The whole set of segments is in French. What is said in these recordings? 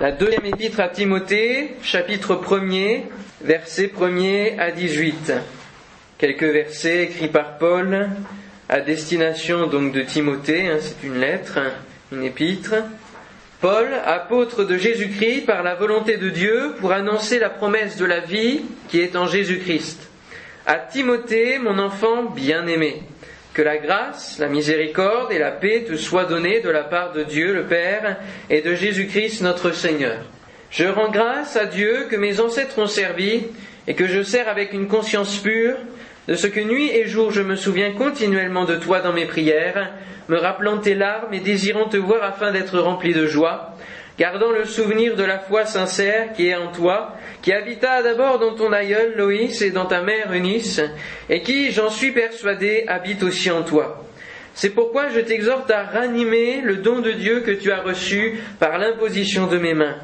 La deuxième épître à Timothée, chapitre 1er, verset 1er à 18. Quelques versets écrits par Paul à destination donc de Timothée, hein, c'est une lettre, une épître. Paul, apôtre de Jésus-Christ par la volonté de Dieu pour annoncer la promesse de la vie qui est en Jésus-Christ. À Timothée, mon enfant bien-aimé, que la grâce, la miséricorde et la paix te soient données de la part de Dieu le Père et de Jésus-Christ notre Seigneur. Je rends grâce à Dieu que mes ancêtres ont servi et que je sers avec une conscience pure, de ce que nuit et jour je me souviens continuellement de toi dans mes prières, me rappelant tes larmes et désirant te voir afin d'être rempli de joie, gardant le souvenir de la foi sincère qui est en toi, qui habita d'abord dans ton aïeul Loïs et dans ta mère Eunice, et qui, j'en suis persuadé, habite aussi en toi. C'est pourquoi je t'exhorte à ranimer le don de Dieu que tu as reçu par l'imposition de mes mains.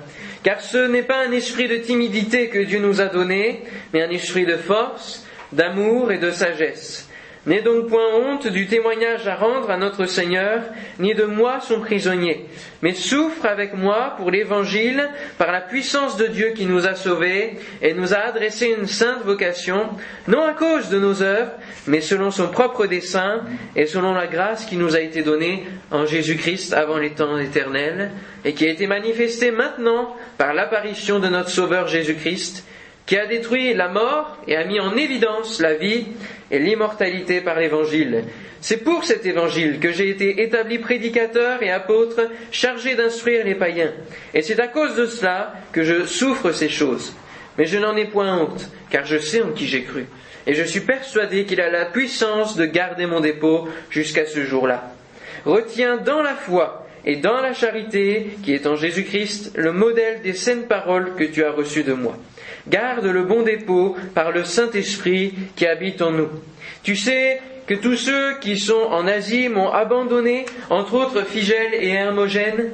Car ce n'est pas un esprit de timidité que Dieu nous a donné, mais un esprit de force, d'amour et de sagesse. N'aie donc point honte du témoignage à rendre à notre Seigneur, ni de moi son prisonnier, mais souffre avec moi pour l'Évangile par la puissance de Dieu qui nous a sauvés et nous a adressé une sainte vocation, non à cause de nos œuvres, mais selon son propre dessein et selon la grâce qui nous a été donnée en Jésus-Christ avant les temps éternels, et qui a été manifestée maintenant par l'apparition de notre Sauveur Jésus-Christ, qui a détruit la mort et a mis en évidence la vie et l'immortalité par l'Évangile. C'est pour cet Évangile que j'ai été établi prédicateur et apôtre chargé d'instruire les païens. Et c'est à cause de cela que je souffre ces choses. Mais je n'en ai point honte, car je sais en qui j'ai cru. Et je suis persuadé qu'il a la puissance de garder mon dépôt jusqu'à ce jour-là. Retiens dans la foi et dans la charité qui est en Jésus-Christ le modèle des saines paroles que tu as reçues de moi. Garde le bon dépôt par le Saint-Esprit qui habite en nous. Tu sais que tous ceux qui sont en Asie m'ont abandonné, entre autres Figel et Hermogène,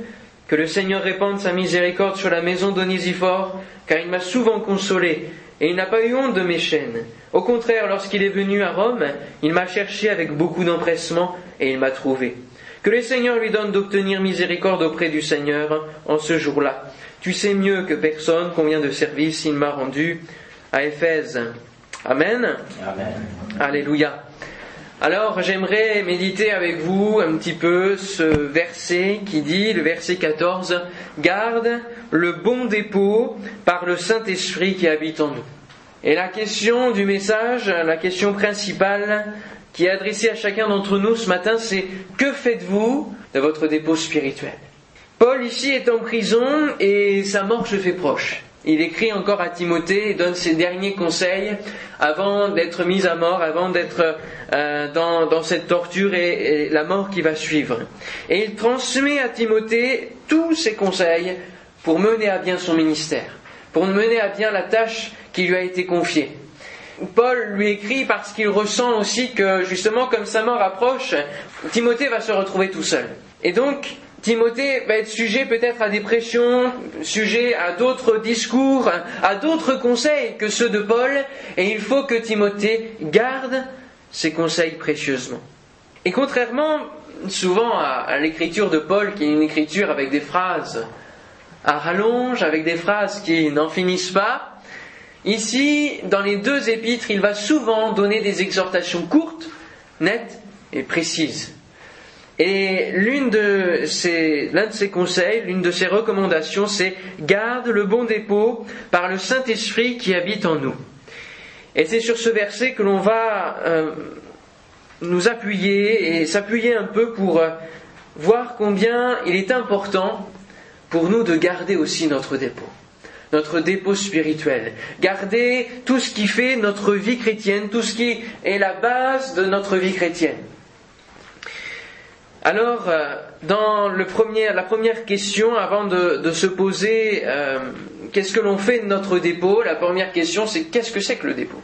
que le Seigneur répande sa miséricorde sur la maison d'Onésifore, car il m'a souvent consolé, et il n'a pas eu honte de mes chaînes. Au contraire, lorsqu'il est venu à Rome, il m'a cherché avec beaucoup d'empressement, et il m'a trouvé. Que le Seigneur lui donne d'obtenir miséricorde auprès du Seigneur en ce jour-là. Tu sais mieux que personne combien de services il m'a rendu à Éphèse. Amen. Amen. Alléluia. Alors j'aimerais méditer avec vous un petit peu ce verset qui dit, le verset 14, Garde le bon dépôt par le Saint-Esprit qui habite en nous. Et la question du message, la question principale qui est adressée à chacun d'entre nous ce matin, c'est que faites-vous de votre dépôt spirituel? Paul ici est en prison et sa mort se fait proche. Il écrit encore à Timothée et donne ses derniers conseils avant d'être mis à mort, avant d'être euh, dans, cette torture et, et, la mort qui va suivre. Et il transmet à Timothée tous ses conseils pour mener à bien son ministère, pour mener à bien la tâche qui lui a été confiée. Paul lui écrit parce qu'il ressent aussi que justement comme sa mort approche, Timothée va se retrouver tout seul. Et donc, Timothée va être sujet peut-être à des pressions, sujet à d'autres discours, à d'autres conseils que ceux de Paul, et il faut que Timothée garde ces conseils précieusement. Et contrairement souvent à, l'écriture de Paul, qui est une écriture avec des phrases à rallonge, avec des phrases qui n'en finissent pas, ici, dans les deux épîtres, il va souvent donner des exhortations courtes, nettes et précises. Et l'un de ses conseils, l'une de ses recommandations, c'est garde le bon dépôt par le Saint-Esprit qui habite en nous. Et c'est sur ce verset que l'on va euh, nous appuyer et s'appuyer un peu pour euh, voir combien il est important pour nous de garder aussi notre dépôt, notre dépôt spirituel, garder tout ce qui fait notre vie chrétienne, tout ce qui est la base de notre vie chrétienne. Alors, euh, dans la première question, avant de, se poser euh, qu'est-ce que l'on fait de notre dépôt, la première question c'est qu'est-ce que c'est que le dépôt?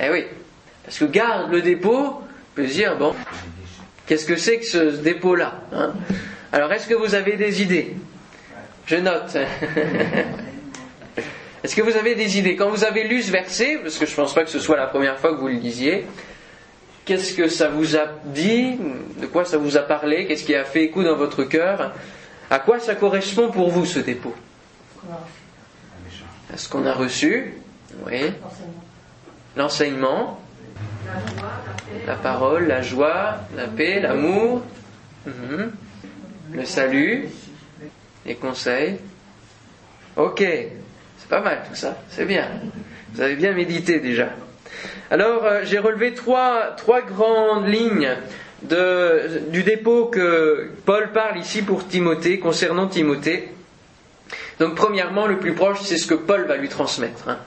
Eh oui, parce que garde le dépôt, on peut se dire, bon, qu'est-ce que c'est que ce dépôt-là hein? Alors, est-ce que vous avez des idées? Je note. est-ce que vous avez des idées? Quand vous avez lu ce verset, parce que je ne pense pas que ce soit la première fois que vous le lisiez, Qu'est-ce que ça vous a dit De quoi ça vous a parlé Qu'est-ce qui a fait écho dans votre cœur À quoi ça correspond pour vous ce dépôt Ce qu'on a reçu, oui. L'enseignement, la parole, la joie, la paix, l'amour, mhm. le salut, les conseils. Ok, c'est pas mal tout ça, c'est bien. Vous avez bien médité déjà. Alors, euh, j'ai relevé trois, grandes lignes du dépôt que Paul parle ici pour Timothée, concernant Timothée. Donc, premièrement, le plus proche, c'est ce que Paul va lui transmettre. Hein.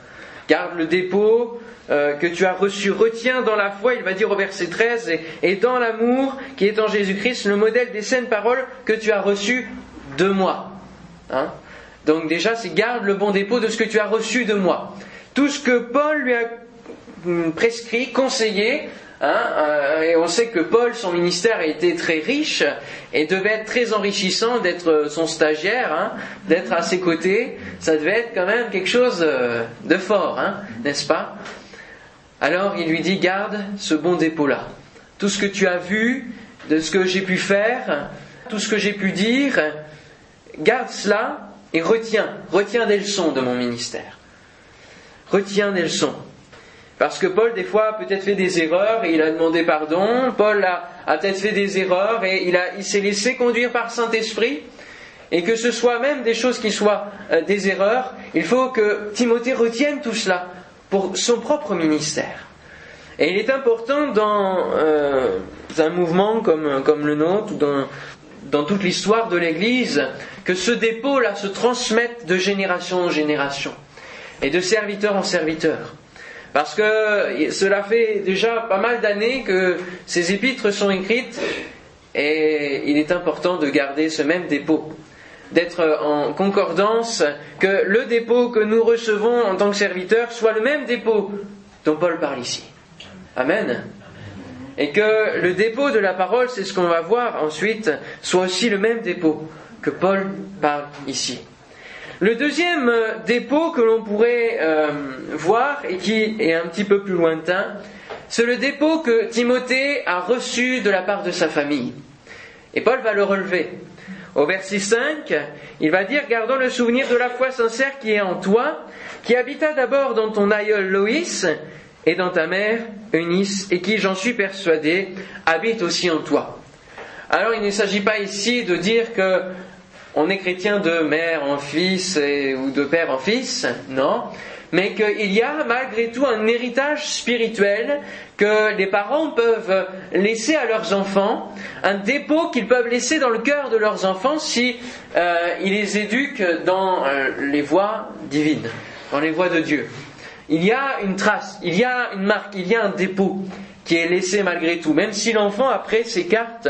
Garde le dépôt euh, que tu as reçu, retiens dans la foi, il va dire au verset 13, et, dans l'amour qui est en Jésus-Christ, le modèle des saines paroles que tu as reçues de moi. Hein. Donc déjà, c'est garde le bon dépôt de ce que tu as reçu de moi. Tout ce que Paul lui a prescrit, conseillé, Hein, euh, et on sait que Paul, son ministère a été très riche et devait être très enrichissant d'être son stagiaire, hein, d'être à ses côtés. Ça devait être quand même quelque chose euh, de fort, hein, n'est-ce pas? Alors il lui dit garde ce bon dépôt-là. Tout ce que tu as vu, de ce que j'ai pu faire, tout ce que j'ai pu dire, garde cela et retiens, retiens des leçons de mon ministère. Retiens des leçons. Parce que Paul, des fois, a peut-être fait des erreurs et il a demandé pardon. Paul a, peut-être fait des erreurs et il, s'est laissé conduire par Saint-Esprit. Et que ce soit même des choses qui soient euh, des erreurs, il faut que Timothée retienne tout cela pour son propre ministère. Et il est important dans euh, un mouvement comme, comme le nôtre, ou dans, dans toute l'histoire de l'Église, que ce dépôt-là se transmette de génération en génération et de serviteur en serviteur. Parce que cela fait déjà pas mal d'années que ces épîtres sont écrites et il est important de garder ce même dépôt, d'être en concordance, que le dépôt que nous recevons en tant que serviteurs soit le même dépôt dont Paul parle ici. Amen. Et que le dépôt de la parole, c'est ce qu'on va voir ensuite, soit aussi le même dépôt que Paul parle ici. Le deuxième euh, dépôt que l'on pourrait euh, voir et qui est un petit peu plus lointain, c'est le dépôt que Timothée a reçu de la part de sa famille. Et Paul va le relever. Au verset 5, il va dire Gardons le souvenir de la foi sincère qui est en toi, qui habita d'abord dans ton aïeul Loïs et dans ta mère Eunice, et qui, j'en suis persuadé, habite aussi en toi. Alors il ne s'agit pas ici de dire que on est chrétien de mère en fils ou de père en fils, non, mais qu'il y a malgré tout un héritage spirituel que les parents peuvent laisser à leurs enfants, un dépôt qu'ils peuvent laisser dans le cœur de leurs enfants si euh, les éduquent dans euh, les voies divines, dans les voies de Dieu. Il y a une trace, il y a une marque, il y a un dépôt qui est laissé malgré tout, même si l'enfant après s'écarte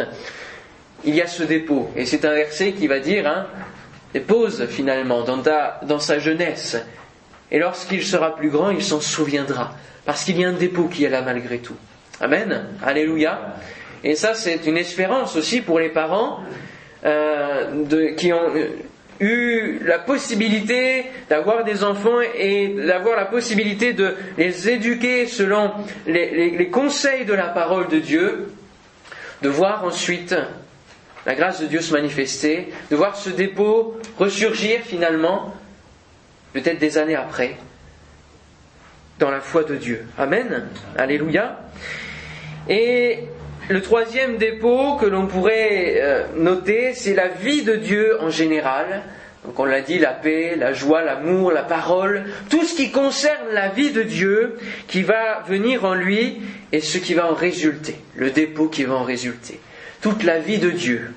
il y a ce dépôt. Et c'est un verset qui va dire, hein, dépose finalement dans, sa jeunesse. Et lorsqu'il sera plus grand, il s'en souviendra. Parce qu'il y a un dépôt qui est là malgré tout. Amen. Alléluia. Et ça, c'est une espérance aussi pour les parents euh, qui ont euh, eu la possibilité d'avoir des enfants et d'avoir la possibilité de les éduquer selon les conseils de la parole de Dieu, de voir ensuite la grâce de Dieu se manifester, de voir ce dépôt ressurgir finalement, peut-être des années après, dans la foi de Dieu. Amen. Alléluia. Et le troisième dépôt que l'on pourrait euh, noter, c'est la vie de Dieu en général. Donc on l'a dit, la paix, la joie, l'amour, la parole, tout ce qui concerne la vie de Dieu qui va venir en lui et ce qui va en résulter, le dépôt qui va en résulter toute la vie de Dieu.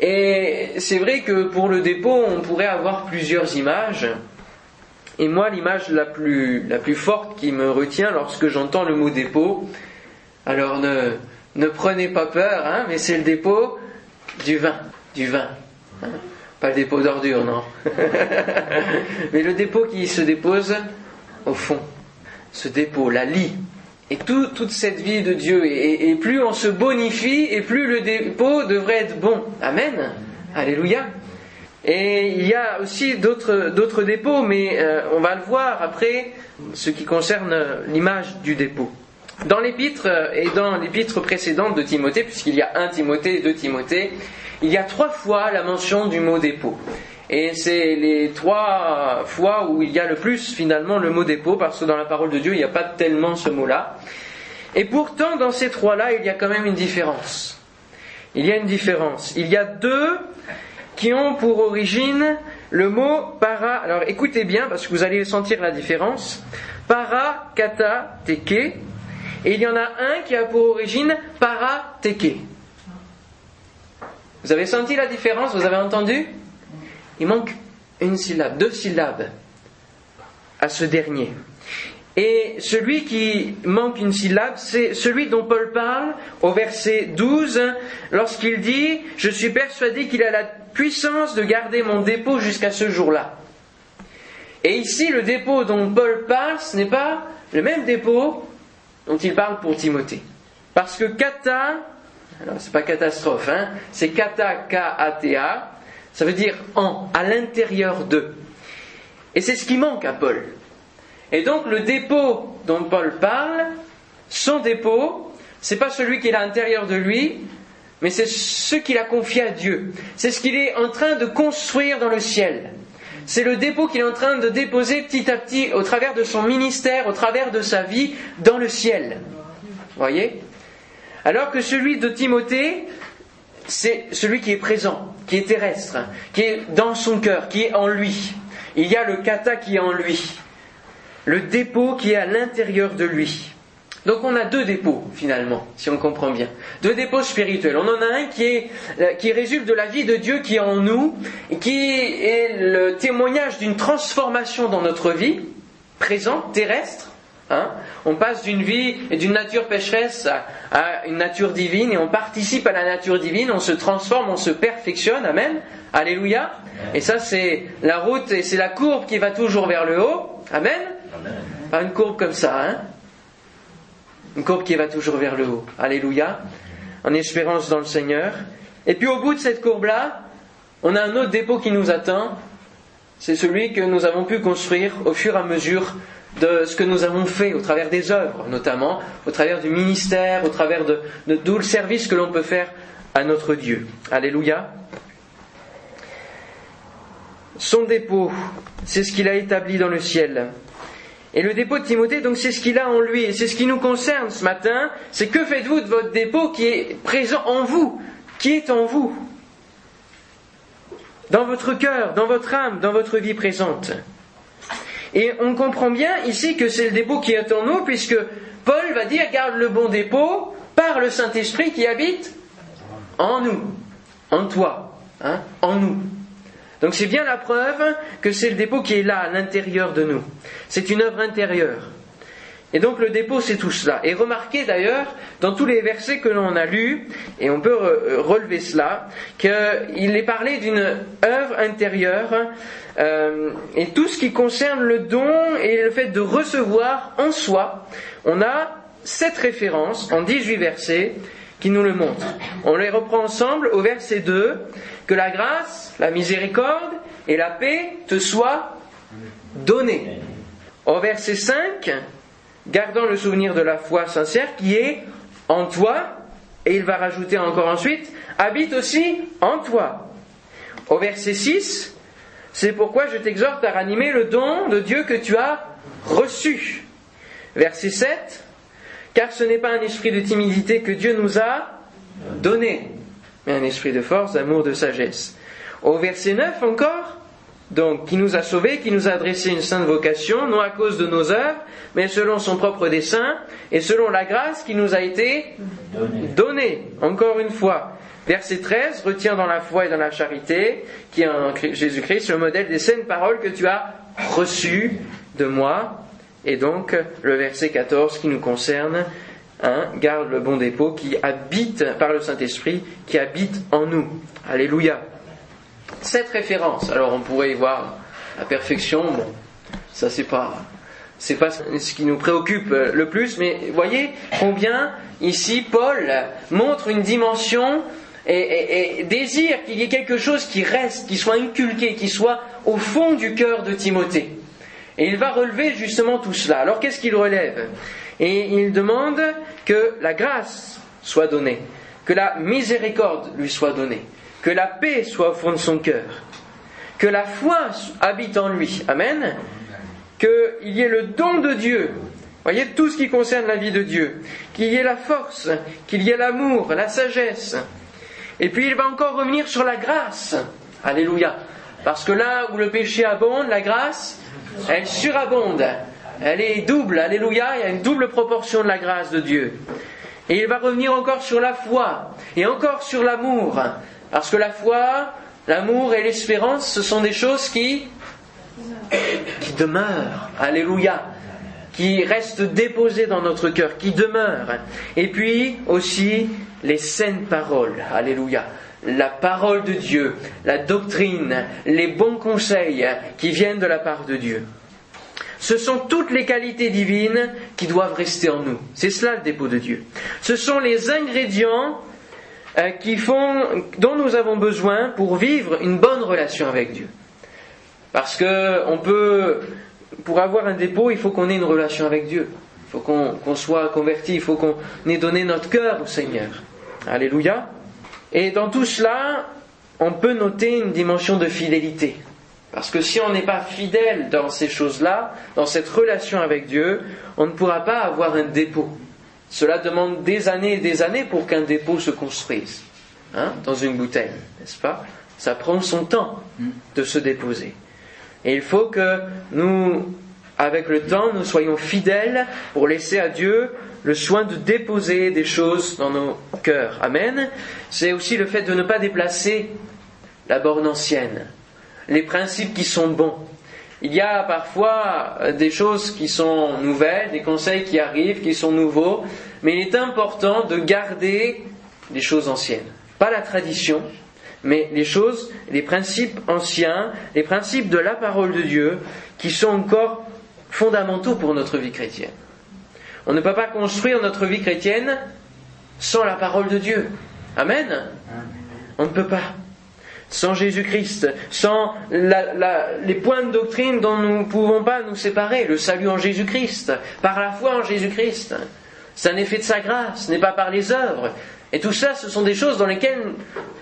Et c'est vrai que pour le dépôt, on pourrait avoir plusieurs images. Et moi, l'image la plus, forte qui me retient lorsque j'entends le mot dépôt, alors ne, ne prenez pas peur, hein, mais c'est le dépôt du vin. Du vin. Hein. Pas le dépôt d'ordures, non. mais le dépôt qui se dépose au fond. Ce dépôt, la lie, et toute cette vie de Dieu. Et, plus on se bonifie, et plus le dépôt devrait être bon. Amen. Alléluia. Et il y a aussi d'autres dépôts, mais euh, on va le voir après, ce qui concerne l'image du dépôt. Dans l'épître euh, et dans l'épître précédente de Timothée, puisqu'il y a un Timothée et deux Timothée, il y a trois fois la mention du mot dépôt. Et c'est les trois fois où il y a le plus finalement le mot dépôt, parce que dans la parole de Dieu, il n'y a pas tellement ce mot-là. Et pourtant, dans ces trois-là, il y a quand même une différence. Il y a une différence. Il y a deux qui ont pour origine le mot para. Alors écoutez bien, parce que vous allez sentir la différence. Para, kata, teke. Et il y en a un qui a pour origine para, teke. Vous avez senti la différence? Vous avez entendu? Il manque une syllabe, deux syllabes à ce dernier. Et celui qui manque une syllabe, c'est celui dont Paul parle au verset 12, lorsqu'il dit Je suis persuadé qu'il a la puissance de garder mon dépôt jusqu'à ce jour-là. Et ici, le dépôt dont Paul parle, ce n'est pas le même dépôt dont il parle pour Timothée. Parce que kata, alors c'est pas catastrophe, hein, c'est kata, K-A-T-A, ça veut dire en, à l'intérieur de. Et c'est ce qui manque à Paul. Et donc le dépôt dont Paul parle, son dépôt, c'est pas celui qui est à l'intérieur de lui, mais c'est ce qu'il a confié à Dieu. C'est ce qu'il est en train de construire dans le ciel. C'est le dépôt qu'il est en train de déposer petit à petit au travers de son ministère, au travers de sa vie dans le ciel. Voyez? Alors que celui de Timothée, c'est celui qui est présent, qui est terrestre, qui est dans son cœur, qui est en lui. Il y a le kata qui est en lui le dépôt qui est à l'intérieur de lui. Donc on a deux dépôts finalement, si on comprend bien. Deux dépôts spirituels. On en a un qui, euh, résulte de la vie de Dieu qui est en nous, qui est le témoignage d'une transformation dans notre vie, présente, terrestre. Hein. on passe d'une vie et d'une nature pécheresse à, une nature divine et on participe à la nature divine, on se transforme, on se perfectionne. Amen. Alléluia. Et ça c'est la route et c'est la courbe qui va toujours vers le haut. Amen. Pas une courbe comme ça, hein Une courbe qui va toujours vers le haut. Alléluia. En espérance dans le Seigneur. Et puis au bout de cette courbe-là, on a un autre dépôt qui nous attend. C'est celui que nous avons pu construire au fur et à mesure de ce que nous avons fait au travers des œuvres, notamment au travers du ministère, au travers de, de tout le service que l'on peut faire à notre Dieu. Alléluia. Son dépôt, c'est ce qu'il a établi dans le ciel. Et le dépôt de Timothée, donc, c'est ce qu'il a en lui. Et c'est ce qui nous concerne ce matin. C'est que faites-vous de votre dépôt qui est présent en vous, qui est en vous, dans votre cœur, dans votre âme, dans votre vie présente? Et on comprend bien ici que c'est le dépôt qui est en nous, puisque Paul va dire garde le bon dépôt par le Saint-Esprit qui habite en nous, en toi, hein, en nous. Donc c'est bien la preuve que c'est le dépôt qui est là, à l'intérieur de nous. C'est une œuvre intérieure. Et donc le dépôt, c'est tout cela. Et remarquez d'ailleurs, dans tous les versets que l'on a lus, et on peut euh, relever cela, qu'il est parlé d'une œuvre intérieure, euh, et tout ce qui concerne le don et le fait de recevoir en soi, on a cette référence en 18 versets qui nous le montrent. On les reprend ensemble au verset 2 que la grâce, la miséricorde et la paix te soient données. Au verset 5, gardant le souvenir de la foi sincère qui est en toi, et il va rajouter encore ensuite, habite aussi en toi. Au verset 6, c'est pourquoi je t'exhorte à ranimer le don de Dieu que tu as reçu. Verset 7, car ce n'est pas un esprit de timidité que Dieu nous a donné, mais un esprit de force, d'amour, de sagesse. Au verset 9 encore, donc, qui nous a sauvés, qui nous a adressé une sainte vocation, non à cause de nos œuvres, mais selon son propre dessein, et selon la grâce qui nous a été donnée. Encore une fois. Verset 13, retiens dans la foi et dans la charité, qui est en Jésus-Christ, le modèle des saines paroles que tu as reçues de moi. Et donc, le verset 14 qui nous concerne, Hein, garde le bon dépôt qui habite par le Saint-Esprit, qui habite en nous. Alléluia. Cette référence, alors on pourrait y voir la perfection, bon, ça c'est pas, c'est pas ce qui nous préoccupe le plus, mais voyez combien ici Paul montre une dimension et, et désire qu'il y ait quelque chose qui reste, qui soit inculqué, qui soit au fond du cœur de Timothée. Et il va relever justement tout cela. Alors qu'est-ce qu'il relève? Et il demande que la grâce soit donnée, que la miséricorde lui soit donnée, que la paix soit au fond de son cœur, que la foi habite en lui. Amen. Qu'il y ait le don de Dieu. Voyez tout ce qui concerne la vie de Dieu. Qu'il y ait la force, qu'il y ait l'amour, la sagesse. Et puis il va encore revenir sur la grâce. Alléluia. Parce que là où le péché abonde, la grâce, elle surabonde. Elle est double. Alléluia. Il y a une double proportion de la grâce de Dieu. Et il va revenir encore sur la foi et encore sur l'amour. Parce que la foi, l'amour et l'espérance, ce sont des choses qui, qui demeurent. Alléluia. Qui restent déposées dans notre cœur, qui demeurent. Et puis aussi les saines paroles. Alléluia. La parole de Dieu, la doctrine, les bons conseils qui viennent de la part de Dieu. Ce sont toutes les qualités divines qui doivent rester en nous. C'est cela le dépôt de Dieu. Ce sont les ingrédients euh, qui font, dont nous avons besoin pour vivre une bonne relation avec Dieu. Parce que peut, pour avoir un dépôt, il faut qu'on ait une relation avec Dieu. Il faut qu'on soit converti, il faut qu'on ait donné notre cœur au Seigneur. Alléluia. Et dans tout cela, on peut noter une dimension de fidélité. Parce que si on n'est pas fidèle dans ces choses-là, dans cette relation avec Dieu, on ne pourra pas avoir un dépôt. Cela demande des années et des années pour qu'un dépôt se construise hein, dans une bouteille, n'est-ce pas? Ça prend son temps de se déposer. Et il faut que nous, avec le temps, nous soyons fidèles pour laisser à Dieu le soin de déposer des choses dans nos cœurs. Amen. C'est aussi le fait de ne pas déplacer la borne ancienne les principes qui sont bons. Il y a parfois euh, des choses qui sont nouvelles, des conseils qui arrivent, qui sont nouveaux, mais il est important de garder les choses anciennes. Pas la tradition, mais les choses, les principes anciens, les principes de la parole de Dieu, qui sont encore fondamentaux pour notre vie chrétienne. On ne peut pas construire notre vie chrétienne sans la parole de Dieu. Amen. On ne peut pas sans Jésus-Christ, sans les points de doctrine dont nous ne pouvons pas nous séparer, le salut en Jésus-Christ, par la foi en Jésus-Christ. C'est un effet de sa grâce, ce n'est pas par les œuvres. Et tout ça, ce sont des choses dans lesquelles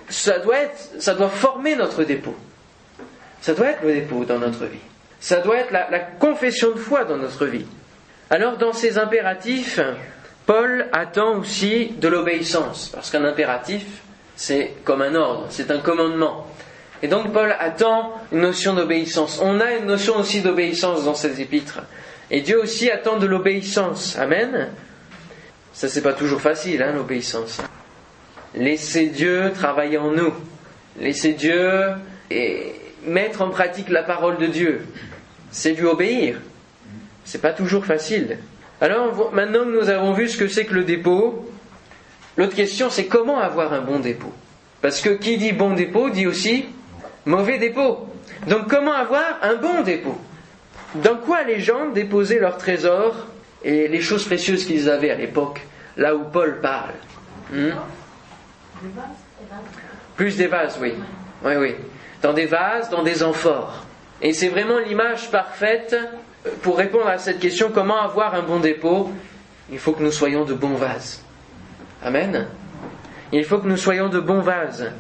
ça doit, être, ça doit former notre dépôt. Ça doit être le dépôt dans notre vie. Ça doit être la, la confession de foi dans notre vie. Alors, dans ces impératifs, Paul attend aussi de l'obéissance, parce qu'un impératif, c'est comme un ordre, c'est un commandement. Et donc Paul attend une notion d'obéissance. On a une notion aussi d'obéissance dans ces épîtres. Et Dieu aussi attend de l'obéissance. Amen. Ça c'est pas toujours facile, hein, l'obéissance. Laissez Dieu travailler en nous. Laissez Dieu et mettre en pratique la parole de Dieu. C'est lui obéir. C'est pas toujours facile. Alors maintenant que nous avons vu ce que c'est que le dépôt, L'autre question, c'est comment avoir un bon dépôt? Parce que qui dit bon dépôt dit aussi mauvais dépôt. Donc comment avoir un bon dépôt? Dans quoi les gens déposaient leurs trésors et les choses précieuses qu'ils avaient à l'époque, là où Paul parle? Hmm? Plus des vases, oui. Oui, oui. Dans des vases, dans des amphores. Et c'est vraiment l'image parfaite pour répondre à cette question comment avoir un bon dépôt? Il faut que nous soyons de bons vases. Amen. Il faut que nous soyons de bons vases.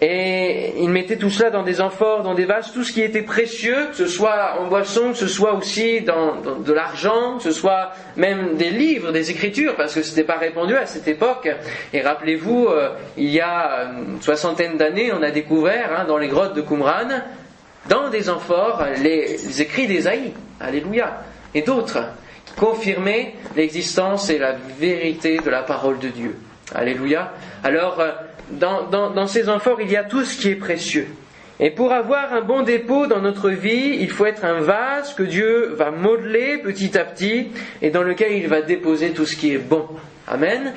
Et il mettait tout cela dans des amphores, dans des vases, tout ce qui était précieux, que ce soit en boisson, que ce soit aussi dans, de l'argent, que ce soit même des livres, des écritures, parce que ce n'était pas répandu à cette époque. Et rappelez-vous, euh, il y a une soixantaine d'années, on a découvert hein, dans les grottes de Qumran, dans des amphores, les, les écrits d'Ésaïe. Alléluia. Et d'autres confirmer l'existence et la vérité de la parole de Dieu. Alléluia. Alors, euh, dans, ces amphores, il y a tout ce qui est précieux. Et pour avoir un bon dépôt dans notre vie, il faut être un vase que Dieu va modeler petit à petit et dans lequel il va déposer tout ce qui est bon. Amen.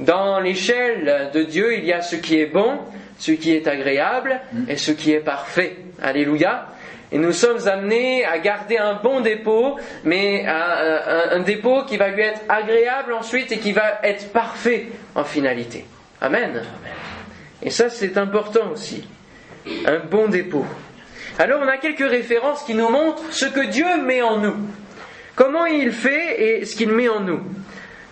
Dans l'échelle de Dieu, il y a ce qui est bon, ce qui est agréable et ce qui est parfait. Alléluia. Et nous sommes amenés à garder un bon dépôt, mais un, dépôt qui va lui être agréable ensuite et qui va être parfait en finalité. Amen. Et ça, c'est important aussi. Un bon dépôt. Alors, on a quelques références qui nous montrent ce que Dieu met en nous. Comment il fait et ce qu'il met en nous.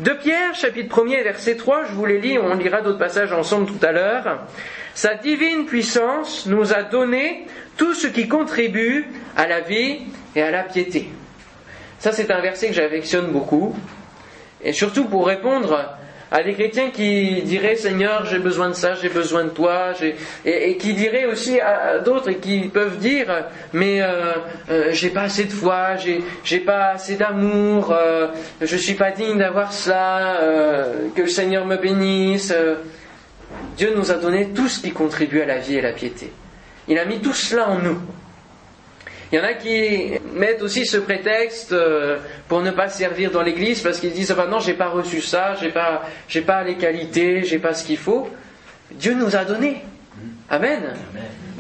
De Pierre, chapitre 1er, verset 3, je vous les lis, on lira d'autres passages ensemble tout à l'heure. Sa divine puissance nous a donné tout ce qui contribue à la vie et à la piété. Ça, c'est un verset que j'affectionne beaucoup. Et surtout pour répondre à des chrétiens qui diraient Seigneur, j'ai besoin de ça, j'ai besoin de toi, et, qui diraient aussi à, d'autres et qui peuvent dire mais euh, euh, j'ai pas assez de foi, j'ai, pas assez d'amour, euh, je suis pas digne d'avoir cela, que le Seigneur me bénisse. Dieu nous a donné tout ce qui contribue à la vie et la piété. Il a mis tout cela en nous. Il y en a qui mettent aussi ce prétexte euh, pour ne pas servir dans l'église parce qu'ils disent ah ben non j'ai pas reçu ça, j'ai pas j'ai pas les qualités, j'ai pas ce qu'il faut. Dieu nous a donné. Amen.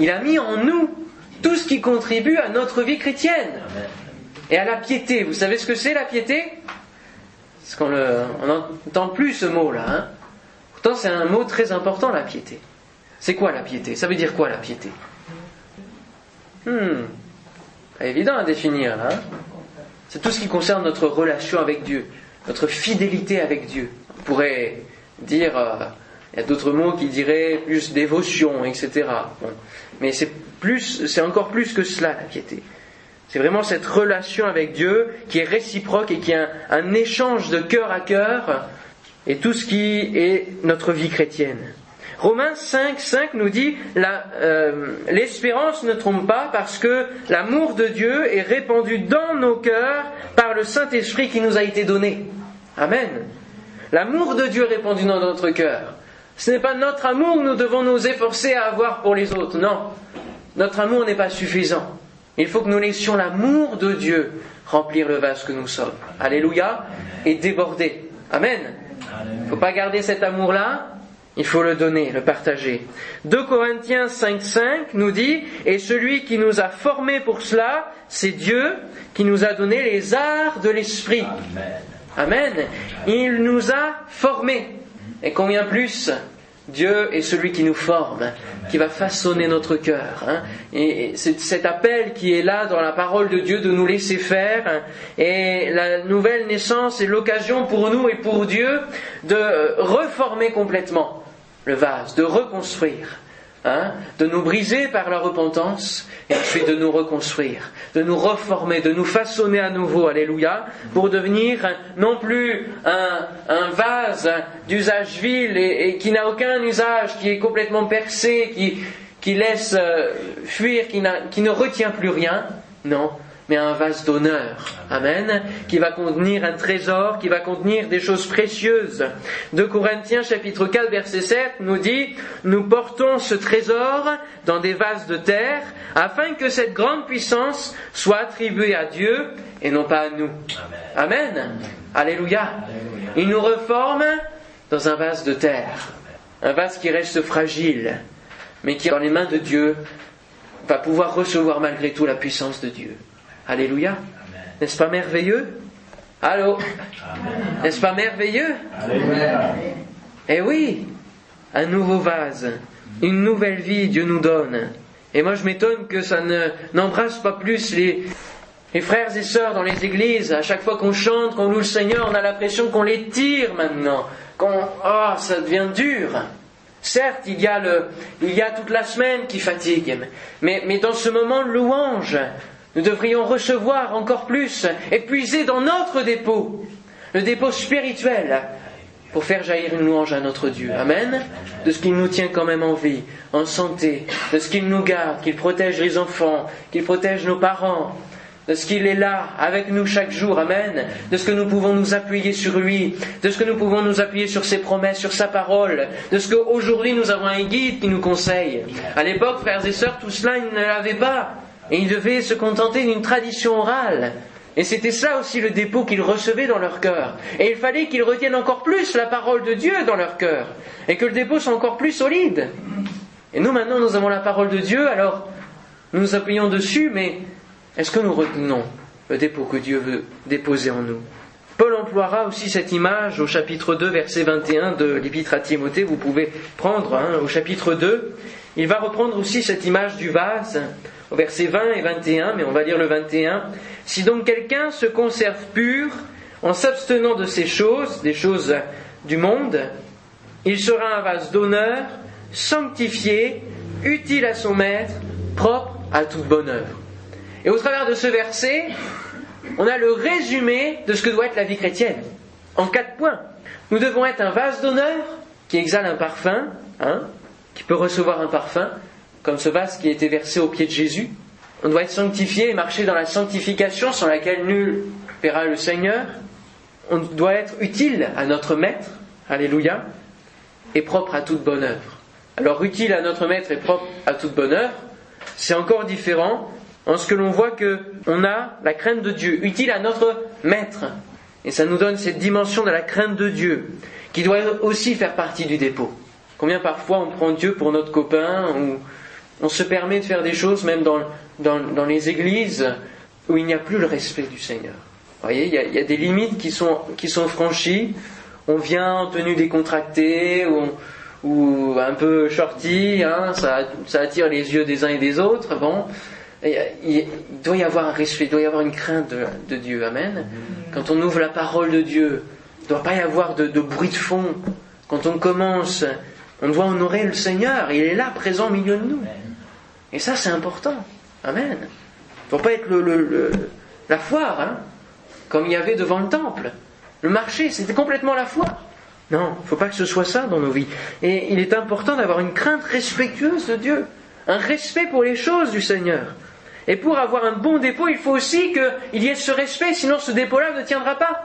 Il a mis en nous tout ce qui contribue à notre vie chrétienne et à la piété. Vous savez ce que c'est la piété? Parce qu'on n'entend plus ce mot-là. Hein Pourtant c'est un mot très important la piété. C'est quoi la piété? Ça veut dire quoi la piété? Hmm. Pas évident à définir là. Hein? c'est tout ce qui concerne notre relation avec Dieu, notre fidélité avec Dieu. On pourrait dire, euh, il y a d'autres mots qui diraient plus dévotion, etc. Mais c'est plus, c'est encore plus que cela la piété. C'est vraiment cette relation avec Dieu qui est réciproque et qui est un échange de cœur à cœur et tout ce qui est notre vie chrétienne. Romains 5, 5 nous dit euh, l'espérance ne trompe pas parce que l'amour de Dieu est répandu dans nos cœurs par le Saint-Esprit qui nous a été donné. Amen. L'amour de Dieu répandu dans notre cœur. Ce n'est pas notre amour que nous devons nous efforcer à avoir pour les autres, non. Notre amour n'est pas suffisant. Il faut que nous laissions l'amour de Dieu remplir le vase que nous sommes. Alléluia. Et déborder. Amen. Il ne faut pas garder cet amour-là il faut le donner, le partager. 2 Corinthiens 5.5 nous dit, et celui qui nous a formés pour cela, c'est Dieu qui nous a donné les arts de l'esprit. Amen. Il nous a formés. Et combien plus? Dieu est celui qui nous forme, qui va façonner notre cœur. Hein. Et c'est cet appel qui est là dans la parole de Dieu de nous laisser faire. Hein. Et la nouvelle naissance est l'occasion pour nous et pour Dieu de reformer complètement le vase, de reconstruire, hein, de nous briser par la repentance et ensuite de nous reconstruire, de nous reformer, de nous façonner à nouveau, alléluia, pour devenir non plus un, vase d'usage vil et, qui n'a aucun usage, qui est complètement percé, qui, qui laisse euh, fuir, qui, qui ne retient plus rien, non, mais un vase d'honneur. Amen. Qui va contenir un trésor, qui va contenir des choses précieuses. De Corinthiens chapitre 4 verset 7 nous dit, nous portons ce trésor dans des vases de terre afin que cette grande puissance soit attribuée à Dieu et non pas à nous. Amen. Alléluia. Il nous reforme dans un vase de terre. Un vase qui reste fragile, mais qui, dans les mains de Dieu, va pouvoir recevoir malgré tout la puissance de Dieu. Alléluia. N'est-ce pas merveilleux? Allô? N'est-ce pas merveilleux? Eh oui, un nouveau vase, une nouvelle vie Dieu nous donne. Et moi je m'étonne que ça ne, n'embrasse pas plus les, les frères et sœurs dans les églises. À chaque fois qu'on chante, qu'on loue le Seigneur, on a l'impression qu'on les tire maintenant. Qu'on, oh, ça devient dur. Certes, il y a le, il y a toute la semaine qui fatigue, mais, mais dans ce moment de louange, nous devrions recevoir encore plus et puiser dans notre dépôt, le dépôt spirituel, pour faire jaillir une louange à notre Dieu. Amen. De ce qu'il nous tient quand même en vie, en santé, de ce qu'il nous garde, qu'il protège les enfants, qu'il protège nos parents, de ce qu'il est là avec nous chaque jour, Amen, de ce que nous pouvons nous appuyer sur lui, de ce que nous pouvons nous appuyer sur ses promesses, sur sa parole, de ce qu'aujourd'hui nous avons un guide qui nous conseille. À l'époque, frères et sœurs, tout cela, ils ne l'avaient pas. Et ils devaient se contenter d'une tradition orale. Et c'était ça aussi le dépôt qu'ils recevaient dans leur cœur. Et il fallait qu'ils retiennent encore plus la parole de Dieu dans leur cœur. Et que le dépôt soit encore plus solide. Et nous maintenant nous avons la parole de Dieu, alors nous nous appuyons dessus, mais est-ce que nous retenons le dépôt que Dieu veut déposer en nous? Paul emploiera aussi cette image au chapitre 2, verset 21 de l'Épître à Timothée. Vous pouvez prendre hein, au chapitre 2. Il va reprendre aussi cette image du vase au verset 20 et 21, mais on va lire le 21. Si donc quelqu'un se conserve pur en s'abstenant de ces choses, des choses du monde, il sera un vase d'honneur, sanctifié, utile à son maître, propre à toute bonne œuvre. Et au travers de ce verset, on a le résumé de ce que doit être la vie chrétienne. En quatre points. Nous devons être un vase d'honneur qui exhale un parfum, hein, qui peut recevoir un parfum, comme ce vase qui a été versé au pied de Jésus. On doit être sanctifié et marcher dans la sanctification sans laquelle nul verra le Seigneur. On doit être utile à notre Maître, Alléluia, et propre à toute bonne œuvre. Alors utile à notre Maître et propre à toute bonne œuvre, c'est encore différent en ce que l'on voit que on a la crainte de Dieu, utile à notre Maître. Et ça nous donne cette dimension de la crainte de Dieu, qui doit aussi faire partie du dépôt. Combien parfois on prend Dieu pour notre copain, ou on se permet de faire des choses même dans, dans, les églises où il n'y a plus le respect du Seigneur. Vous voyez, il y, a, des limites qui sont, qui sont franchies. On vient en tenue décontractée ou, ou un peu shorty, hein, ça, ça, attire les yeux des uns et des autres. Bon, il, doit y avoir un respect, il doit y avoir une crainte de, Dieu. Amen. Quand on ouvre la parole de Dieu, il ne doit pas y avoir de, de bruit de fond. Quand on commence, on doit honorer le Seigneur. Il est là, présent au milieu de nous. Et ça, c'est important. Amen. Il ne faut pas être le, la foire, hein, comme il y avait devant le temple. Le marché, c'était complètement la foire. Non, il ne faut pas que ce soit ça dans nos vies. Et il est important d'avoir une crainte respectueuse de Dieu, un respect pour les choses du Seigneur. Et pour avoir un bon dépôt, il faut aussi qu'il y ait ce respect, sinon ce dépôt-là ne tiendra pas.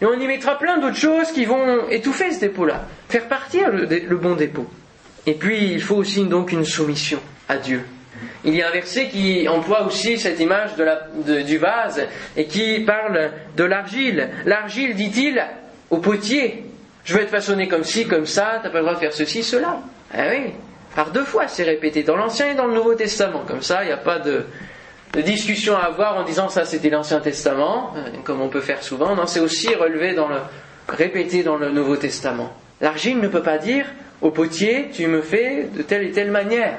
Et on y mettra plein d'autres choses qui vont étouffer ce dépôt-là, faire partir le, le bon dépôt. Et puis, il faut aussi donc une soumission à Dieu il y a un verset qui emploie aussi cette image du vase et qui parle de l'argile. L'argile, dit-il, au potier, je veux être façonné comme ci, comme ça, t'as pas le droit de faire ceci, cela. Ah oui, par deux fois c'est répété, dans l'Ancien et dans le Nouveau Testament. Comme ça, il n'y a pas de, discussion à avoir en disant ça c'était l'Ancien Testament, euh, comme on peut faire souvent. Non, c'est aussi relevé dans le, répété dans le Nouveau Testament. L'argile ne peut pas dire au potier, tu me fais de telle et telle manière.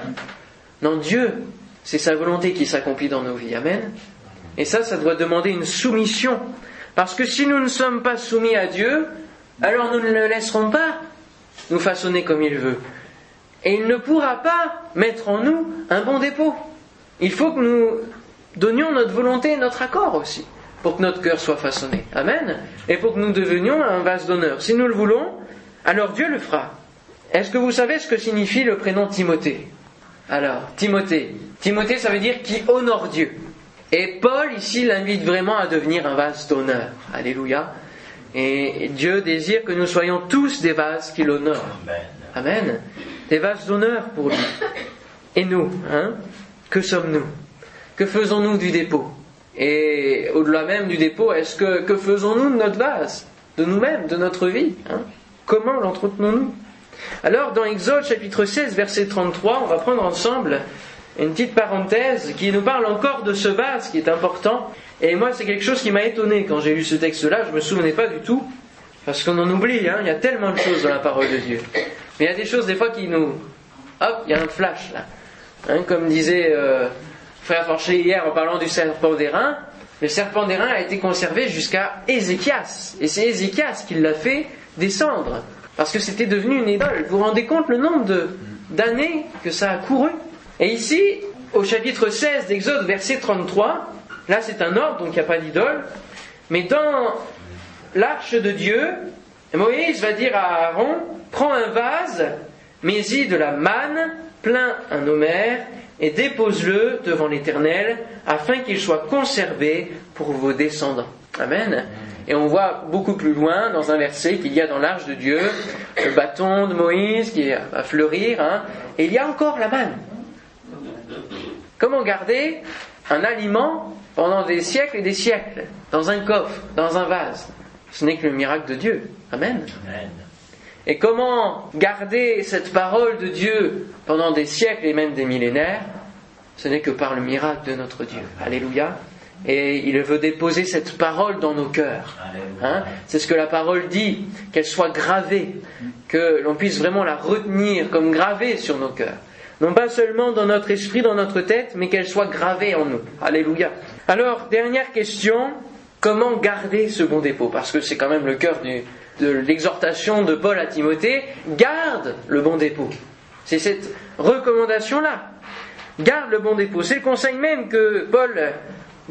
Non, Dieu, c'est sa volonté qui s'accomplit dans nos vies. Amen. Et ça, ça doit demander une soumission. Parce que si nous ne sommes pas soumis à Dieu, alors nous ne le laisserons pas nous façonner comme il veut. Et il ne pourra pas mettre en nous un bon dépôt. Il faut que nous donnions notre volonté et notre accord aussi, pour que notre cœur soit façonné. Amen. Et pour que nous devenions un vase d'honneur. Si nous le voulons, alors Dieu le fera. Est-ce que vous savez ce que signifie le prénom Timothée? Alors, Timothée. Timothée, ça veut dire qui honore Dieu. Et Paul, ici, l'invite vraiment à devenir un vase d'honneur. Alléluia. Et Dieu désire que nous soyons tous des vases qui l'honorent. Amen. Des vases d'honneur pour lui. Et nous, hein? Que sommes-nous? Que faisons-nous du dépôt? Et au-delà même du dépôt, est-ce que, que faisons-nous de notre vase? De nous-mêmes, de notre vie hein? Comment l'entretenons-nous? Alors, dans Exode chapitre 16, verset 33, on va prendre ensemble une petite parenthèse qui nous parle encore de ce vase qui est important. Et moi, c'est quelque chose qui m'a étonné quand j'ai lu ce texte-là. Je ne me souvenais pas du tout. Parce qu'on en oublie, hein. il y a tellement de choses dans la parole de Dieu. Mais il y a des choses des fois qui nous... Hop, il y a un flash là. Hein, comme disait euh, Frère Forché hier en parlant du serpent d'airain, le serpent d'airain a été conservé jusqu'à Ézéchias. Et c'est Ézéchias qui l'a fait descendre parce que c'était devenu une idole. Vous vous rendez compte le nombre d'années que ça a couru Et ici, au chapitre 16 d'Exode, verset 33, là c'est un ordre, donc il n'y a pas d'idole, mais dans l'arche de Dieu, Moïse va dire à Aaron, prends un vase, mets-y de la manne, plein un homère, et dépose-le devant l'Éternel, afin qu'il soit conservé pour vos descendants. Amen. Et on voit beaucoup plus loin, dans un verset, qu'il y a dans l'arche de Dieu le bâton de Moïse qui va fleurir, hein, et il y a encore la manne. Comment garder un aliment pendant des siècles et des siècles, dans un coffre, dans un vase? Ce n'est que le miracle de Dieu. Amen. Et comment garder cette parole de Dieu pendant des siècles et même des millénaires? Ce n'est que par le miracle de notre Dieu. Alléluia et il veut déposer cette parole dans nos cœurs. Hein C'est ce que la parole dit, qu'elle soit gravée, que l'on puisse vraiment la retenir comme gravée sur nos cœurs. Non pas seulement dans notre esprit, dans notre tête, mais qu'elle soit gravée en nous. Alléluia. Alors, dernière question, comment garder ce bon dépôt? Parce que c'est quand même le cœur de l'exhortation de Paul à Timothée, garde le bon dépôt. C'est cette recommandation-là. Garde le bon dépôt. C'est le conseil même que Paul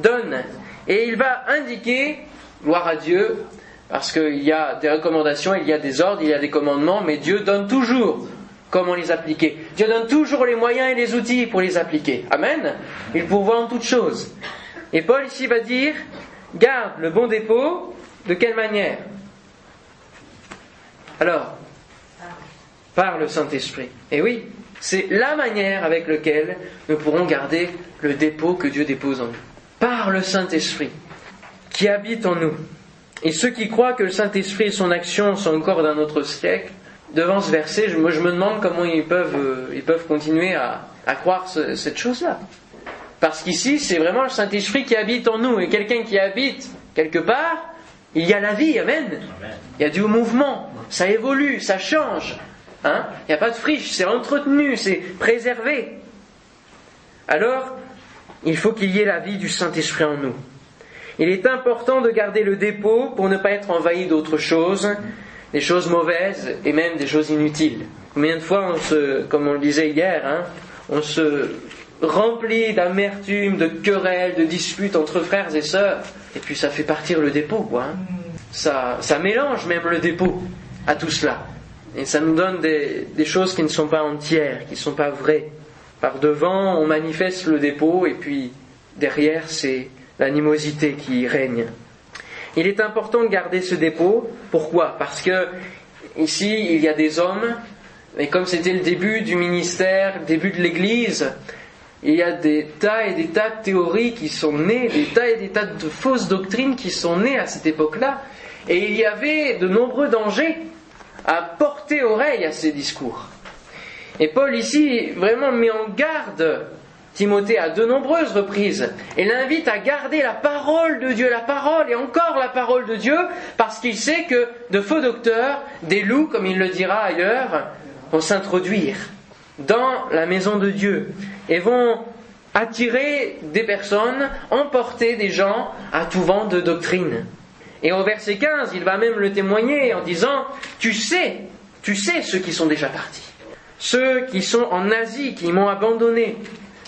donne. Et il va indiquer, gloire à Dieu, parce qu'il y a des recommandations, il y a des ordres, il y a des commandements, mais Dieu donne toujours comment les appliquer. Dieu donne toujours les moyens et les outils pour les appliquer. Amen. Il pourvoit en toutes choses. Et Paul ici va dire, garde le bon dépôt, de quelle manière? Alors, par le Saint-Esprit. Et oui, c'est la manière avec laquelle nous pourrons garder le dépôt que Dieu dépose en nous. Par le Saint-Esprit qui habite en nous. Et ceux qui croient que le Saint-Esprit et son action sont encore d'un autre siècle, devant ce verset, je, je me demande comment ils peuvent, euh, ils peuvent continuer à, croire cette chose-là. Parce qu'ici, c'est vraiment le Saint-Esprit qui habite en nous. Et quelqu'un qui habite quelque part, il y a la vie, amen. Il y a du mouvement, ça évolue, ça change. Hein il n'y a pas de friche, c'est entretenu, c'est préservé. Alors, il faut qu'il y ait la vie du Saint-Esprit en nous. Il est important de garder le dépôt pour ne pas être envahi d'autres choses, des choses mauvaises et même des choses inutiles. Combien de fois on se, comme on le disait hier, hein, on se remplit d'amertume, de querelles, de disputes entre frères et sœurs, et puis ça fait partir le dépôt, quoi. Hein. Ça, ça mélange même le dépôt à tout cela. Et ça nous donne des, des choses qui ne sont pas entières, qui ne sont pas vraies. Par devant, on manifeste le dépôt, et puis derrière, c'est l'animosité qui règne. Il est important de garder ce dépôt. Pourquoi? Parce que ici, il y a des hommes, et comme c'était le début du ministère, le début de l'Église, il y a des tas et des tas de théories qui sont nées, des tas et des tas de fausses doctrines qui sont nées à cette époque-là. Et il y avait de nombreux dangers à porter oreille à ces discours. Et Paul ici vraiment met en garde Timothée à de nombreuses reprises et l'invite à garder la parole de Dieu, la parole et encore la parole de Dieu, parce qu'il sait que de faux docteurs, des loups, comme il le dira ailleurs, vont s'introduire dans la maison de Dieu et vont attirer des personnes, emporter des gens à tout vent de doctrine. Et au verset 15, il va même le témoigner en disant, tu sais, tu sais ceux qui sont déjà partis, ceux qui sont en Asie, qui m'ont abandonné,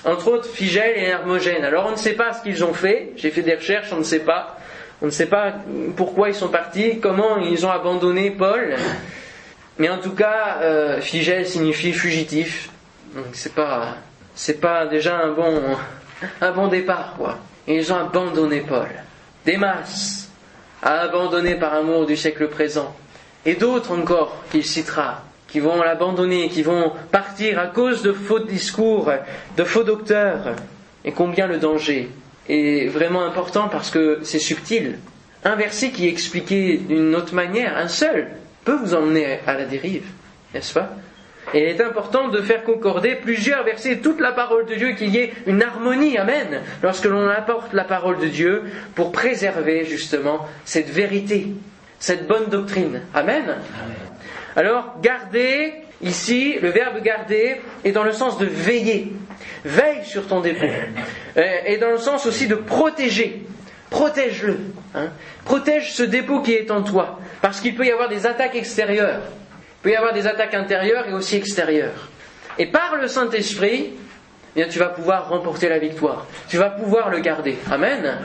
entre autres Figel et Hermogène. Alors on ne sait pas ce qu'ils ont fait, j'ai fait des recherches, on ne sait pas. On ne sait pas pourquoi ils sont partis, comment ils ont abandonné Paul. Mais en tout cas, euh, Figel signifie fugitif. Donc c'est pas, c'est pas déjà un bon, un bon départ, quoi. Et ils ont abandonné Paul. Des masses a abandonné par amour du siècle présent. Et d'autres encore qu'il citera qui vont l'abandonner, qui vont partir à cause de faux discours, de faux docteurs. Et combien le danger est vraiment important parce que c'est subtil. Un verset qui est expliqué d'une autre manière, un seul, peut vous emmener à la dérive, n'est-ce pas? Et il est important de faire concorder plusieurs versets, toute la parole de Dieu, qu'il y ait une harmonie, amen, lorsque l'on apporte la parole de Dieu pour préserver justement cette vérité, cette bonne doctrine. Amen? amen. Alors, garder, ici, le verbe garder est dans le sens de veiller. Veille sur ton dépôt. Et dans le sens aussi de protéger. Protège-le. Hein. Protège ce dépôt qui est en toi. Parce qu'il peut y avoir des attaques extérieures. Il peut y avoir des attaques intérieures et aussi extérieures. Et par le Saint-Esprit, eh tu vas pouvoir remporter la victoire. Tu vas pouvoir le garder. Amen.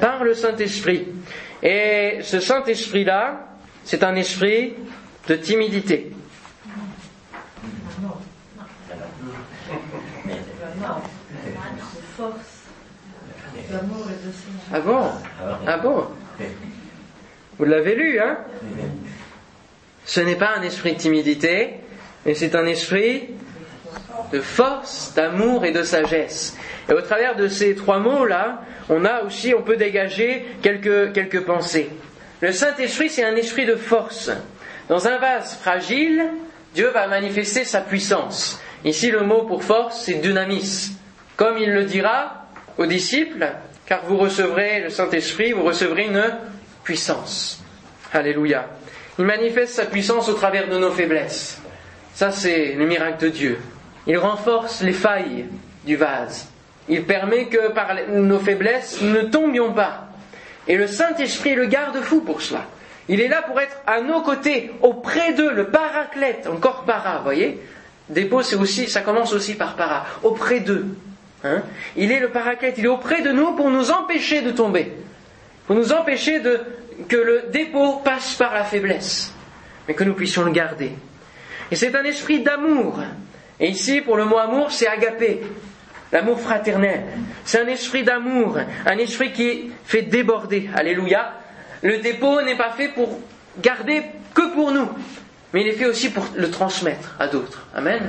Par le Saint-Esprit. Et ce Saint-Esprit-là, c'est un esprit de timidité. Ah bon? Ah bon? Vous l'avez lu, hein? Ce n'est pas un esprit de timidité, mais c'est un esprit de force, d'amour et de sagesse. Et au travers de ces trois mots-là, on peut dégager quelques, quelques pensées. Le Saint-Esprit, c'est un esprit de force. Dans un vase fragile, Dieu va manifester sa puissance. Ici, le mot pour force, c'est dynamis. Comme il le dira aux disciples, car vous recevrez le Saint-Esprit, vous recevrez une puissance. Alléluia. Il manifeste sa puissance au travers de nos faiblesses. Ça, c'est le miracle de Dieu. Il renforce les failles du vase. Il permet que par nos faiblesses, nous ne tombions pas. Et le Saint-Esprit est le garde-fou pour cela. Il est là pour être à nos côtés, auprès d'eux, le paraclète, encore para, voyez dépôt, c'est aussi, ça commence aussi par para, auprès d'eux. Hein. il est le paraclète, il est auprès de nous pour nous empêcher de tomber, pour nous empêcher de, que le dépôt passe par la faiblesse, mais que nous puissions le garder. Et c'est un esprit d'amour. Et ici, pour le mot amour, c'est agapé, l'amour fraternel. C'est un esprit d'amour, un esprit qui fait déborder. Alléluia. Le dépôt n'est pas fait pour garder que pour nous, mais il est fait aussi pour le transmettre à d'autres. Amen.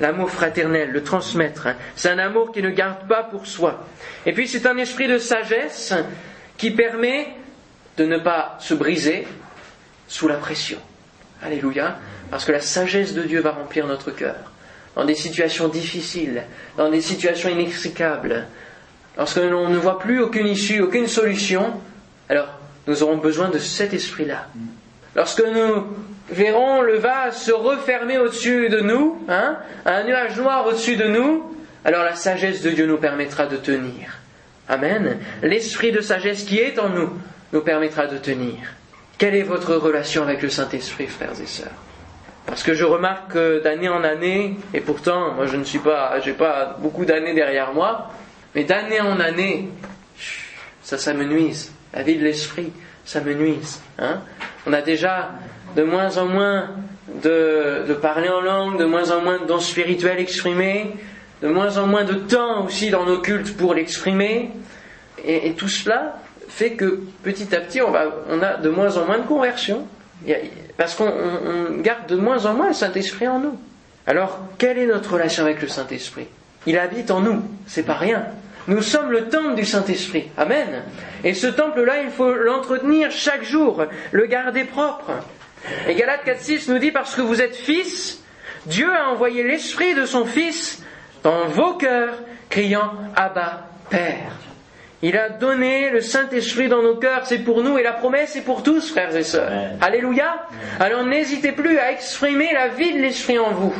L'amour fraternel, le transmettre, hein. c'est un amour qui ne garde pas pour soi. Et puis c'est un esprit de sagesse qui permet de ne pas se briser sous la pression. Alléluia. Parce que la sagesse de Dieu va remplir notre cœur. Dans des situations difficiles, dans des situations inextricables, lorsque l'on ne voit plus aucune issue, aucune solution, alors nous aurons besoin de cet esprit-là. Lorsque nous verrons le vase se refermer au-dessus de nous, hein, un nuage noir au-dessus de nous, alors la sagesse de Dieu nous permettra de tenir. Amen. L'esprit de sagesse qui est en nous nous permettra de tenir. Quelle est votre relation avec le Saint-Esprit, frères et sœurs? Parce que je remarque que d'année en année, et pourtant, moi je ne suis pas, j'ai pas beaucoup d'années derrière moi, mais d'année en année, ça, ça me nuise. La vie de l'esprit, ça me nuise. Hein On a déjà de moins en moins de, parler en langue, de moins en moins de dons spirituels exprimés, de moins en moins de temps aussi dans nos cultes pour l'exprimer. Et, tout cela fait que petit à petit, on, on a de moins en moins de conversion, parce qu'on garde de moins en moins le Saint-Esprit en nous. Alors, quelle est notre relation avec le Saint-Esprit? Il habite en nous, c'est pas rien. Nous sommes le temple du Saint-Esprit. Amen. Et ce temple-là, il faut l'entretenir chaque jour, le garder propre. Et Galates 4.6 nous dit, parce que vous êtes fils, Dieu a envoyé l'Esprit de son Fils dans vos cœurs, criant Abba, Père. Il a donné le Saint-Esprit dans nos cœurs, c'est pour nous et la promesse est pour tous, frères et sœurs. Alléluia. Alors n'hésitez plus à exprimer la vie de l'Esprit en vous,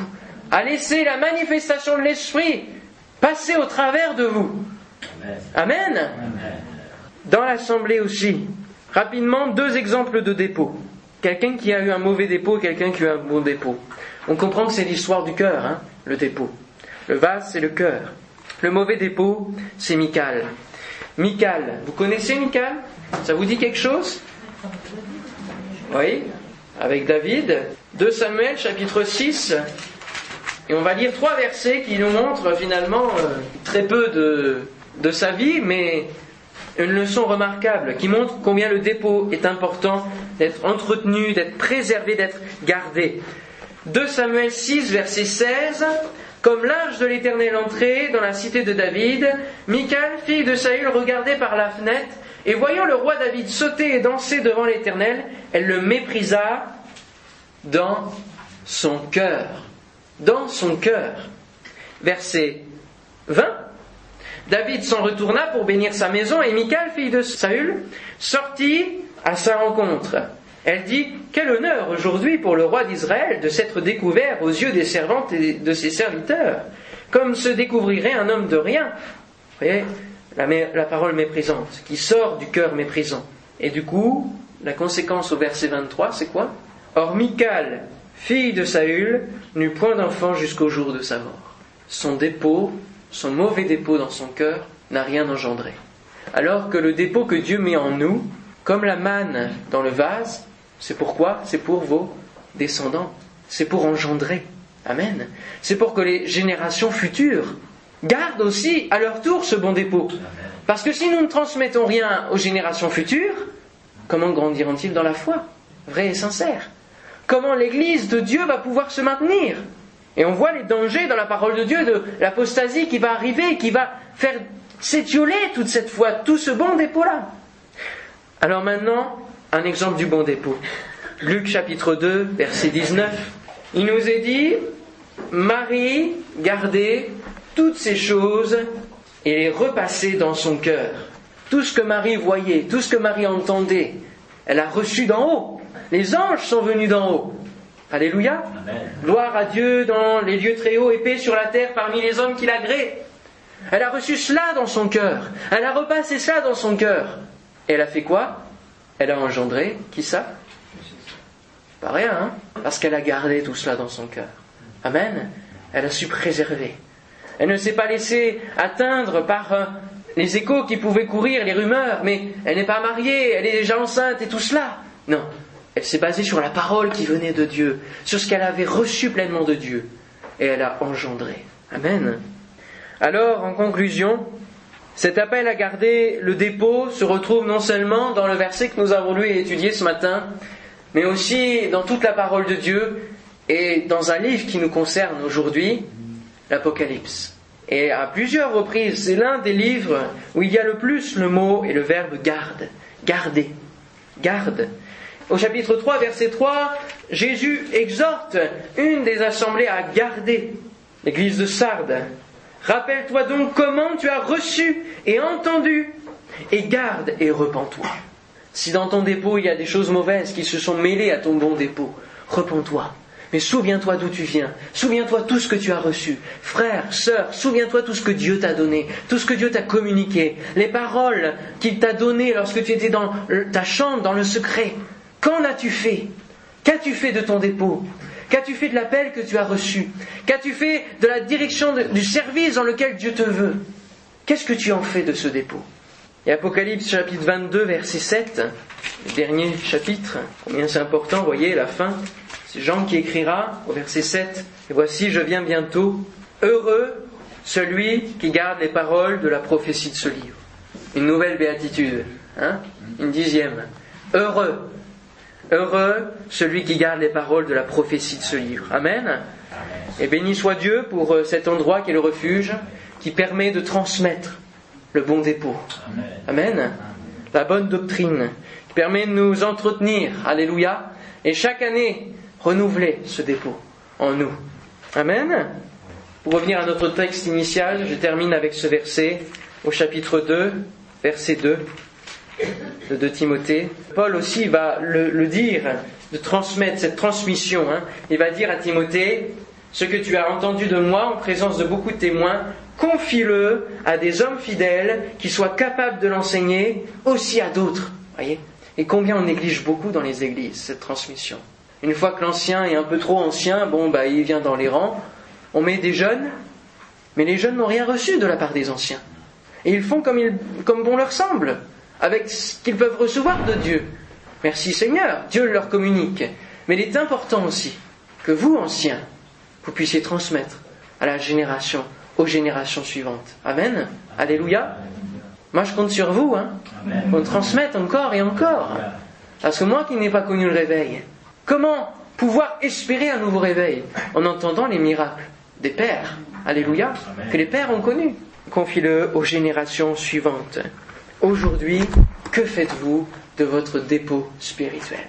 à laisser la manifestation de l'Esprit passer au travers de vous. Amen. Dans l'assemblée aussi, rapidement, deux exemples de dépôt. Quelqu'un qui a eu un mauvais dépôt, quelqu'un qui a eu un bon dépôt. On comprend que c'est l'histoire du cœur, hein, le dépôt. Le vase, c'est le cœur. Le mauvais dépôt, c'est Michal. Michal, vous connaissez Michal Ça vous dit quelque chose? Oui Avec David. 2 Samuel, chapitre 6. Et on va lire trois versets qui nous montrent finalement euh, très peu de, de sa vie, mais une leçon remarquable qui montre combien le dépôt est important d'être entretenu, d'être préservé, d'être gardé. 2 Samuel 6, verset 16. Comme l'âge de l'Éternel entrait dans la cité de David, Michal, fille de Saül, regardait par la fenêtre, et voyant le roi David sauter et danser devant l'Éternel, elle le méprisa dans son cœur. Dans son cœur. Verset 20. David s'en retourna pour bénir sa maison et Michal, fille de Saül, sortit à sa rencontre. Elle dit Quel honneur aujourd'hui pour le roi d'Israël de s'être découvert aux yeux des servantes et de ses serviteurs, comme se découvrirait un homme de rien. Vous voyez, la, parole méprisante, qui sort du cœur méprisant. Et du coup, la conséquence au verset 23, c'est quoi? Or Michal, fille de Saül, n'eut point d'enfant jusqu'au jour de sa mort. Son dépôt son mauvais dépôt dans son cœur n'a rien engendré. Alors que le dépôt que Dieu met en nous, comme la manne dans le vase, c'est pourquoi? C'est pour vos descendants. C'est pour engendrer. Amen. C'est pour que les générations futures gardent aussi à leur tour ce bon dépôt. Parce que si nous ne transmettons rien aux générations futures, comment grandiront-ils dans la foi, vraie et sincère Comment l'Église de Dieu va pouvoir se maintenir? Et on voit les dangers dans la parole de Dieu de l'apostasie qui va arriver, qui va faire s'étioler toute cette foi, tout ce bon dépôt-là. Alors maintenant, un exemple du bon dépôt. Luc chapitre 2, verset 19. Il nous est dit, Marie gardait toutes ces choses et les repassait dans son cœur. Tout ce que Marie voyait, tout ce que Marie entendait, elle a reçu d'en haut. Les anges sont venus d'en haut. Alléluia. Gloire à Dieu dans les lieux très hauts et paix sur la terre parmi les hommes qui l'agréent. Elle a reçu cela dans son cœur. Elle a repassé cela dans son cœur. Et elle a fait quoi? Elle a engendré, qui ça? Pas rien, hein? Parce qu'elle a gardé tout cela dans son cœur. Amen. Elle a su préserver. Elle ne s'est pas laissée atteindre par euh, les échos qui pouvaient courir, les rumeurs, mais elle n'est pas mariée, elle est déjà enceinte et tout cela. Non, elle s'est basée sur la parole qui venait de Dieu, sur ce qu'elle avait reçu pleinement de Dieu, et elle a engendré. Amen. Alors, en conclusion, cet appel à garder le dépôt se retrouve non seulement dans le verset que nous avons lu et étudié ce matin, mais aussi dans toute la parole de Dieu et dans un livre qui nous concerne aujourd'hui, l'Apocalypse. Et à plusieurs reprises, c'est l'un des livres où il y a le plus le mot et le verbe garde, garder, garde. Au chapitre 3, verset 3, Jésus exhorte une des assemblées à garder l'église de Sardes. Rappelle-toi donc comment tu as reçu et entendu, et garde et repens-toi. Si dans ton dépôt il y a des choses mauvaises qui se sont mêlées à ton bon dépôt, repens-toi. Mais souviens-toi d'où tu viens. Souviens-toi tout ce que tu as reçu. Frère, sœur, souviens-toi tout ce que Dieu t'a donné, tout ce que Dieu t'a communiqué, les paroles qu'il t'a données lorsque tu étais dans ta chambre, dans le secret. Qu'en as-tu fait? Qu'as-tu fait de ton dépôt? Qu'as-tu fait de l'appel que tu as reçu? Qu'as-tu fait de la direction du service dans lequel Dieu te veut? Qu'est-ce que tu en fais de ce dépôt? Et Apocalypse chapitre 22, verset 7, le dernier chapitre, combien c'est important, voyez la fin. C'est Jean qui écrira au verset 7, Et voici, je viens bientôt. Heureux celui qui garde les paroles de la prophétie de ce livre. Une nouvelle béatitude, hein? Une dixième. Heureux. Heureux celui qui garde les paroles de la prophétie de ce livre. Amen. Et béni soit Dieu pour euh, cet endroit qui est le refuge, qui permet de transmettre le bon dépôt. Amen. La bonne doctrine, qui permet de nous entretenir. Alléluia. Et chaque année, renouveler ce dépôt en nous. Amen. Pour revenir à notre texte initial, je termine avec ce verset au chapitre 2, verset 2 de 2 Timothée. Paul aussi va le, dire, de transmettre cette transmission. Hein. Il va dire à Timothée, ce que tu as entendu de moi en présence de beaucoup de témoins, confie-le à des hommes fidèles qui soient capables de l'enseigner aussi à d'autres. Voyez? Et combien on néglige beaucoup dans les églises cette transmission. Une fois que l'ancien est un peu trop ancien, bon, bah, il vient dans les rangs. On met des jeunes, mais les jeunes n'ont rien reçu de la part des anciens. Et ils font comme bon leur semble, avec ce qu'ils peuvent recevoir de Dieu. Merci Seigneur, Dieu leur communique. Mais il est important aussi que vous, anciens, vous puissiez transmettre à la génération, aux générations suivantes. Amen. Alléluia. Moi, je compte sur vous, hein, qu'on transmette encore et encore. Parce que moi qui n'ai pas connu le réveil, Comment pouvoir espérer un nouveau réveil en entendant les miracles des pères? Alléluia, que les pères ont connus. Confie-le aux générations suivantes. Aujourd'hui, que faites-vous de votre dépôt spirituel?